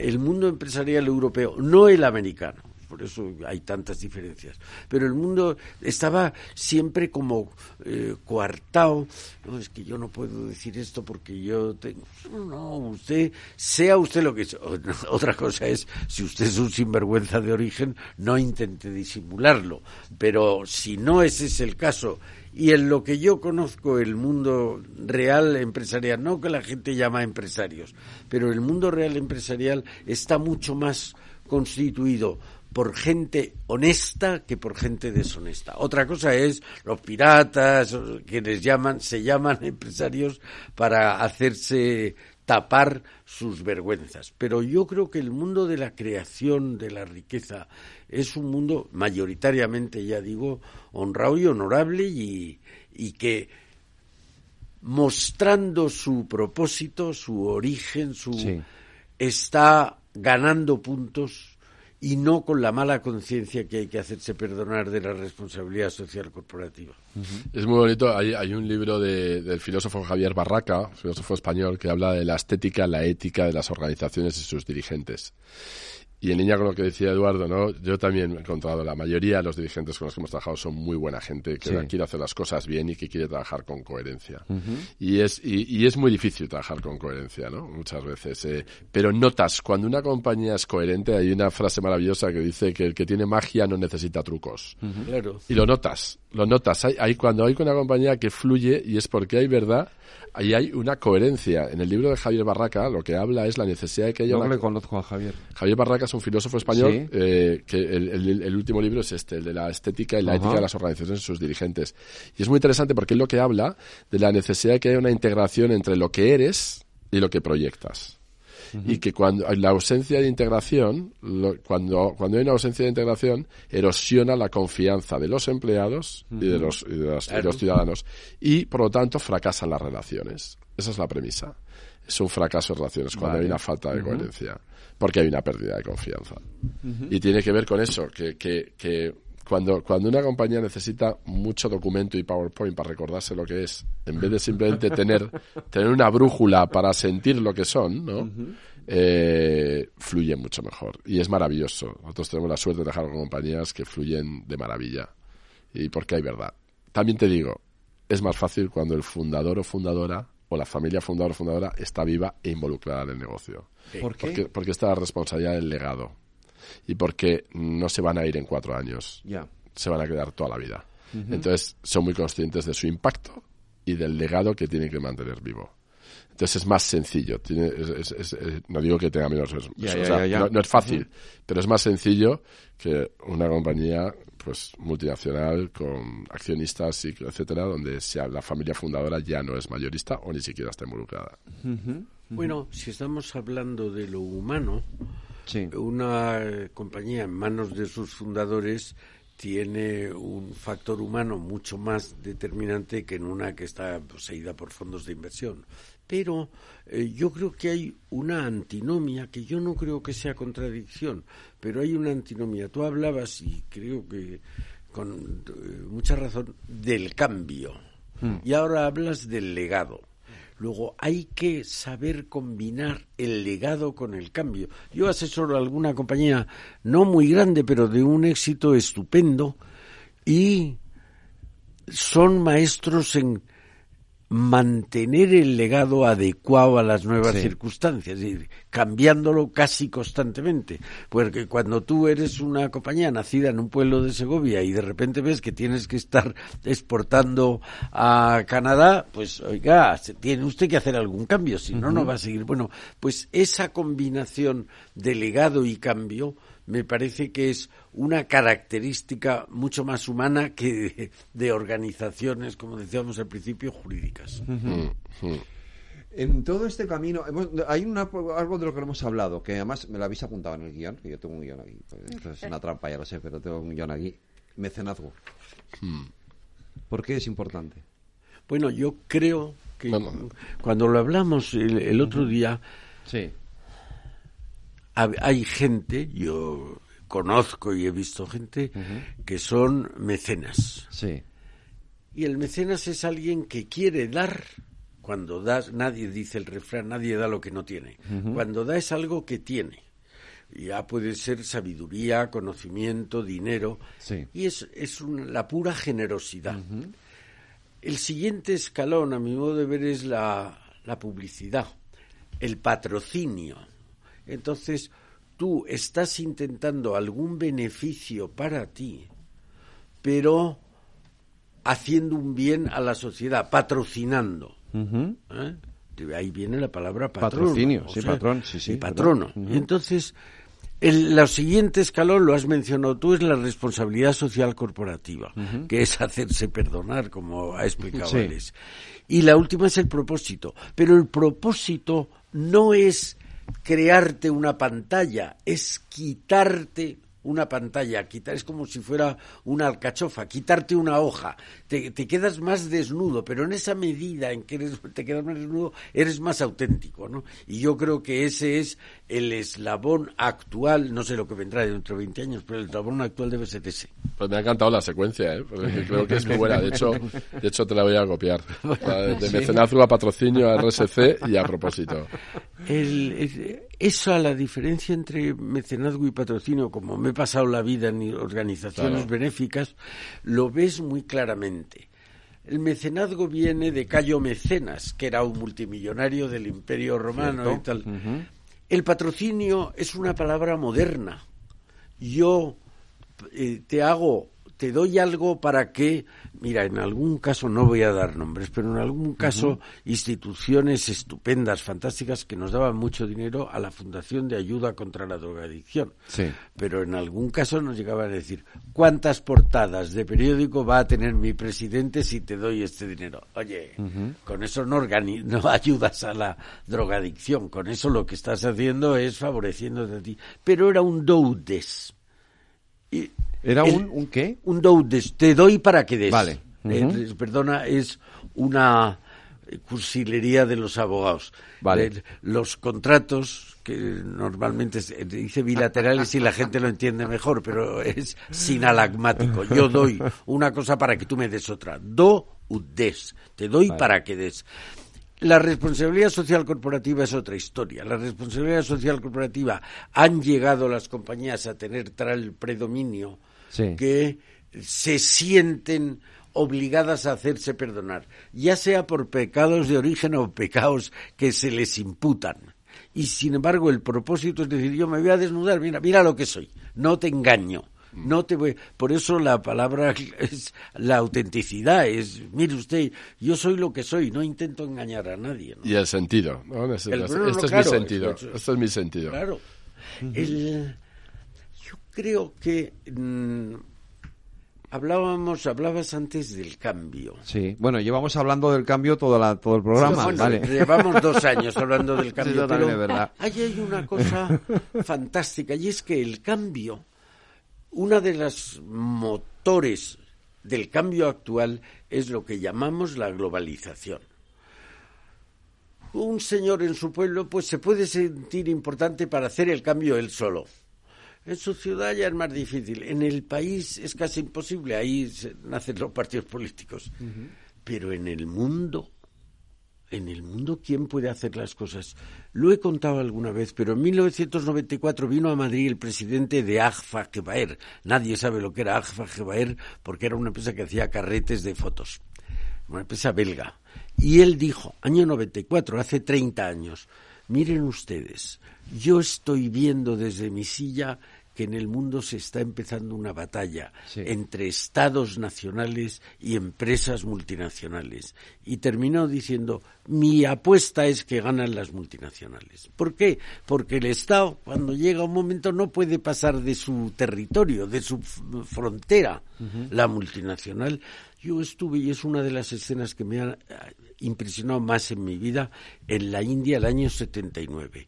el mundo empresarial europeo, no el americano, por eso hay tantas diferencias. Pero el mundo estaba siempre como eh, coartado. No, es que yo no puedo decir esto porque yo tengo. No, usted, sea usted lo que es. (laughs) Otra cosa es, si usted es un sinvergüenza de origen, no intente disimularlo. Pero si no ese es el caso y en lo que yo conozco el mundo real empresarial, no que la gente llama empresarios, pero el mundo real empresarial está mucho más constituido por gente honesta que por gente deshonesta. Otra cosa es los piratas, quienes llaman, se llaman (laughs) empresarios para hacerse tapar sus vergüenzas. Pero yo creo que el mundo de la creación de la riqueza es un mundo mayoritariamente, ya digo, honrado y honorable y, y que mostrando su propósito, su origen, su está ganando puntos y no con la mala conciencia que hay que hacerse perdonar de la responsabilidad social corporativa. Es muy bonito, hay, hay un libro del filósofo Javier Barraca, filósofo español, que habla de la estética, la ética de las organizaciones y sus dirigentes. Y en línea con lo que decía Eduardo, ¿no? Yo también he encontrado la mayoría de los dirigentes con los que hemos trabajado son muy buena gente, que quiere hacer las cosas bien y que quiere trabajar con coherencia. y, es, y, es muy difícil trabajar con coherencia, ¿no? Muchas veces. Eh, pero notas, cuando una compañía es coherente, hay una frase maravillosa que dice que el que tiene magia no necesita trucos. Claro. Y lo notas, lo notas. Hay, hay, cuando hay una compañía que fluye y es porque hay verdad ahí hay una coherencia. En el libro de Javier Barraca lo que habla es la necesidad de que haya... No le conozco a Javier. Javier Barraca es un filósofo español eh, que el, último libro es este, el de la estética y la ética de las organizaciones y sus dirigentes. Y es muy interesante porque es lo que habla de la necesidad de que haya una integración entre lo que eres y lo que proyectas y que cuando hay la ausencia de integración, cuando, cuando hay una ausencia de integración, erosiona la confianza de los empleados y, de los, y de los, ciudadanos. Y, por lo tanto, fracasan las relaciones. Esa es la premisa. Es un fracaso de relaciones cuando hay una falta de coherencia, porque hay una pérdida de confianza. Y tiene que ver con eso, que, que, que cuando, cuando una compañía necesita mucho documento y PowerPoint para recordarse lo que es, en vez de simplemente (laughs) tener, tener una brújula para sentir lo que son, ¿no? Eh, fluye mucho mejor. Y es maravilloso. Nosotros tenemos la suerte de trabajar con compañías que fluyen de maravilla. Y porque hay verdad. También te digo, es más fácil cuando el fundador o fundadora o la familia fundador o fundadora está viva e involucrada en el negocio. ¿Por qué? Porque, porque está la responsabilidad del legado y porque no se van a ir en cuatro años. Se van a quedar toda la vida. Entonces, son muy conscientes de su impacto y del legado que tienen que mantener vivo. Entonces es más sencillo. Tiene, no digo que tenga menos. no, es fácil, pero es más sencillo que una compañía pues multinacional con accionistas y etcétera, donde la familia fundadora ya no es mayorista o ni siquiera está involucrada. Bueno, si estamos hablando de lo humano, una eh, compañía en manos de sus fundadores tiene un factor humano mucho más determinante que en una que está poseída por fondos de inversión. Pero eh, yo creo que hay una antinomia, que yo no creo que sea contradicción, pero hay una antinomia. Tú hablabas, y creo que con eh, mucha razón, del cambio. Hmm. Y ahora hablas del legado. Luego hay que saber combinar el legado con el cambio. Yo asesoro a alguna compañía no muy grande, pero de un éxito estupendo y son maestros en mantener el legado adecuado a las nuevas circunstancias, y cambiándolo casi constantemente. Porque cuando tú eres una compañía nacida en un pueblo de Segovia y de repente ves que tienes que estar exportando a Canadá, pues oiga, tiene usted que hacer algún cambio, si no, no va a seguir. Bueno, pues esa combinación de legado y cambio me parece que es una característica mucho más humana que de, organizaciones, como decíamos al principio, jurídicas. En todo este camino, hay una, algo de lo que hemos hablado, que además me lo habéis apuntado en el guion, que yo tengo un guion aquí. Pues esto es una trampa, ya lo sé, pero tengo un guion aquí. Mecenazgo. Hmm. ¿Por qué es importante? Bueno, yo creo que cuando lo hablamos el, otro día, sí hay gente, yo conozco y he visto gente que son mecenas. Sí. Y el mecenas es alguien que quiere dar. Cuando das, nadie dice el refrán, nadie da lo que no tiene. Cuando da es algo que tiene. Ya puede ser sabiduría, conocimiento, dinero. Y es, es la pura generosidad. El siguiente escalón, a mi modo de ver, es la, la publicidad, el patrocinio. Entonces, tú estás intentando algún beneficio para ti, pero haciendo un bien a la sociedad, patrocinando. ¿Eh? ahí viene la palabra patrocinio, sí, patrón, sí, sí. patrono. Entonces, el siguiente escalón, lo has mencionado tú, es la responsabilidad social corporativa, que es hacerse perdonar, como ha explicado Alex. Y la última es el propósito. Pero el propósito no es crearte una pantalla, es quitarte una pantalla, quitar, es como si fuera una alcachofa, quitarte una hoja, te, quedas más desnudo, pero en esa medida en que eres, te quedas más desnudo, eres más auténtico, ¿no? Y yo creo que ese es el eslabón actual, no sé lo que vendrá dentro de 20 años, pero el eslabón actual debe ser ese. Pues me ha encantado la secuencia, ¿eh? creo que es muy buena, de hecho, de hecho te la voy a copiar. de mecenazgo a patrocinio, a RSC y a propósito. El, Esa, la diferencia entre mecenazgo y patrocinio, como me he pasado la vida en organizaciones benéficas, lo ves muy claramente. El mecenazgo viene de Cayo Mecenas, que era un multimillonario del Imperio Romano y tal. El patrocinio es una palabra moderna. Yo eh, te hago te doy algo para que, mira, en algún caso, no voy a dar nombres, pero en algún caso, instituciones estupendas, fantásticas, que nos daban mucho dinero a la Fundación de Ayuda contra la Drogadicción. Sí. Pero en algún caso nos llegaban a decir, ¿cuántas portadas de periódico va a tener mi presidente si te doy este dinero? Oye, con eso no, no (laughs) ayudas a la drogadicción, con eso lo que estás haciendo es favoreciéndote a ti. Pero era un doudes. Y ¿Era un, un qué? Un doudes, te doy para que des. Vale. Eh, perdona, es una cursilería de los abogados. Vale. los contratos, que normalmente se dice bilaterales y la gente lo entiende mejor, pero es sinalagmático. Yo doy una cosa para que tú me des otra. Do ut des. Te doy para que des. La responsabilidad social corporativa es otra historia. La responsabilidad social corporativa han llegado las compañías a tener tal predominio que se sienten obligadas a hacerse perdonar, ya sea por pecados de origen o pecados que se les imputan. Y sin embargo, el propósito es decir, yo me voy a desnudar, mira, mira lo que soy, no te engaño. No te voy, por eso la palabra (laughs) es la autenticidad, es, mire usted, yo soy lo que soy, no intento engañar a nadie. Y el sentido, este, es mi sentido, este es mi sentido. Claro. El, creo que mm, hablábamos, hablabas antes del cambio. Sí, bueno, llevamos hablando del cambio todo, la, todo el programa. Llevamos dos (laughs) años hablando del cambio, pero verdad. ahí hay una cosa (laughs) fantástica y es que el cambio, una de las motores del cambio actual es lo que llamamos la globalización. Un señor en su pueblo pues se puede sentir importante para hacer el cambio él solo en su ciudad ya es más difícil. En el país es casi imposible. Ahí nacen los partidos políticos. Pero en el mundo, en el mundo, ¿quién puede hacer las cosas? Lo he contado alguna vez, pero en 1994 vino a Madrid el presidente de Agfa Gebaer. Nadie sabe lo que era Agfa Gebaer porque era una empresa que hacía carretes de fotos. Una empresa belga. Y él dijo, año 94, hace 30 años, miren ustedes, yo estoy viendo desde mi silla que en el mundo se está empezando una batalla entre estados nacionales y empresas multinacionales. Y terminó diciendo, mi apuesta es que ganan las multinacionales. ¿Por qué? Porque el Estado, cuando llega un momento, no puede pasar de su territorio, de su frontera, la multinacional. Yo estuve, y es una de las escenas que me ha impresionado más en mi vida, en la India el año 79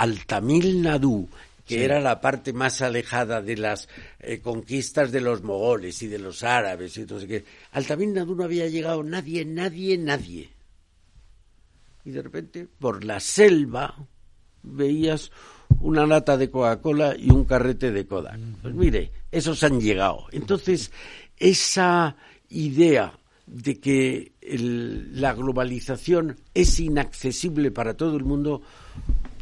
al Tamil Nadu, que era la parte más alejada de las eh, conquistas de los mogoles y de los árabes y todo que al Tamil Nadu no había llegado nadie, nadie, nadie. Y de repente, por la selva, veías una lata de Coca-Cola y un carrete de Kodak. Pues mire, esos han llegado. Entonces, esa idea de que la globalización es inaccesible para todo el mundo,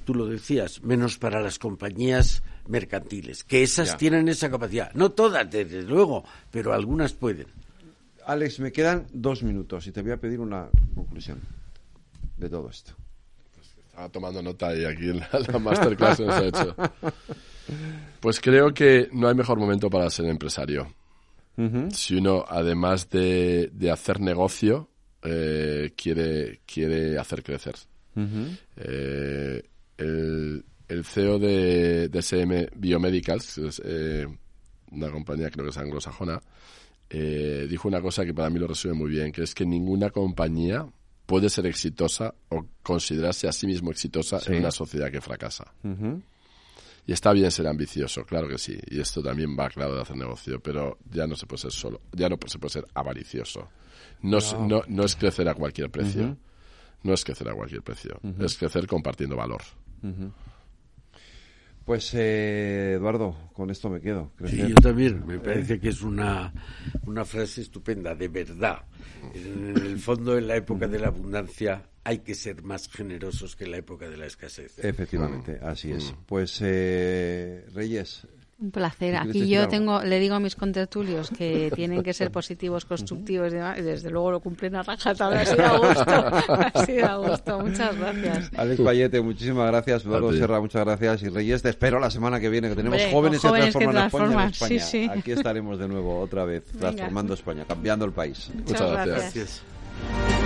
tú lo decías, menos para las compañías mercantiles, que esas tienen esa capacidad. No todas, desde luego, pero algunas pueden. Alex, me quedan dos minutos y te voy a pedir una conclusión de todo esto. Pues estaba tomando nota y aquí en la, masterclass nos ha hecho. (laughs) Pues creo que no hay mejor momento para ser empresario. Si uno, además de, hacer negocio, eh, quiere, quiere hacer crecer. El, el CEO de, de, SM Biomedicals, es, eh, una compañía creo que es anglosajona, eh, dijo una cosa que para mí lo resume muy bien, que es que ninguna compañía puede ser exitosa o considerarse a sí mismo exitosa en una sociedad que fracasa. Y está bien ser ambicioso, claro que sí. Y esto también va claro de hacer negocio, pero ya no se puede ser solo, ya no se puede ser avaricioso. No, no. no, es crecer a cualquier precio. No es crecer a cualquier precio. Es crecer compartiendo valor. Pues eh, Eduardo, con esto me quedo. Sí, yo también. Me parece que es una, una frase estupenda, de verdad. En el fondo, en la época de la abundancia, hay que ser más generosos que en la época de la escasez. Efectivamente, así es. Pues eh, Reyes, Un placer. Aquí yo tengo, le digo a mis contertulios que tienen que ser positivos, constructivos y demás, y desde luego lo cumplen a rajatabla. Ha sido a gusto. Ha sido a gusto. Muchas gracias. Alex Payete, muchísimas gracias. Eduardo Serra, muchas gracias. Y Reyes, te espero la semana que viene, que tenemos Hombre, jóvenes, jóvenes que transforman, que transforman, España, en sí, España. sí. Aquí estaremos de nuevo, otra vez, Venga. transformando España, cambiando el país. Muchas gracias. Gracias.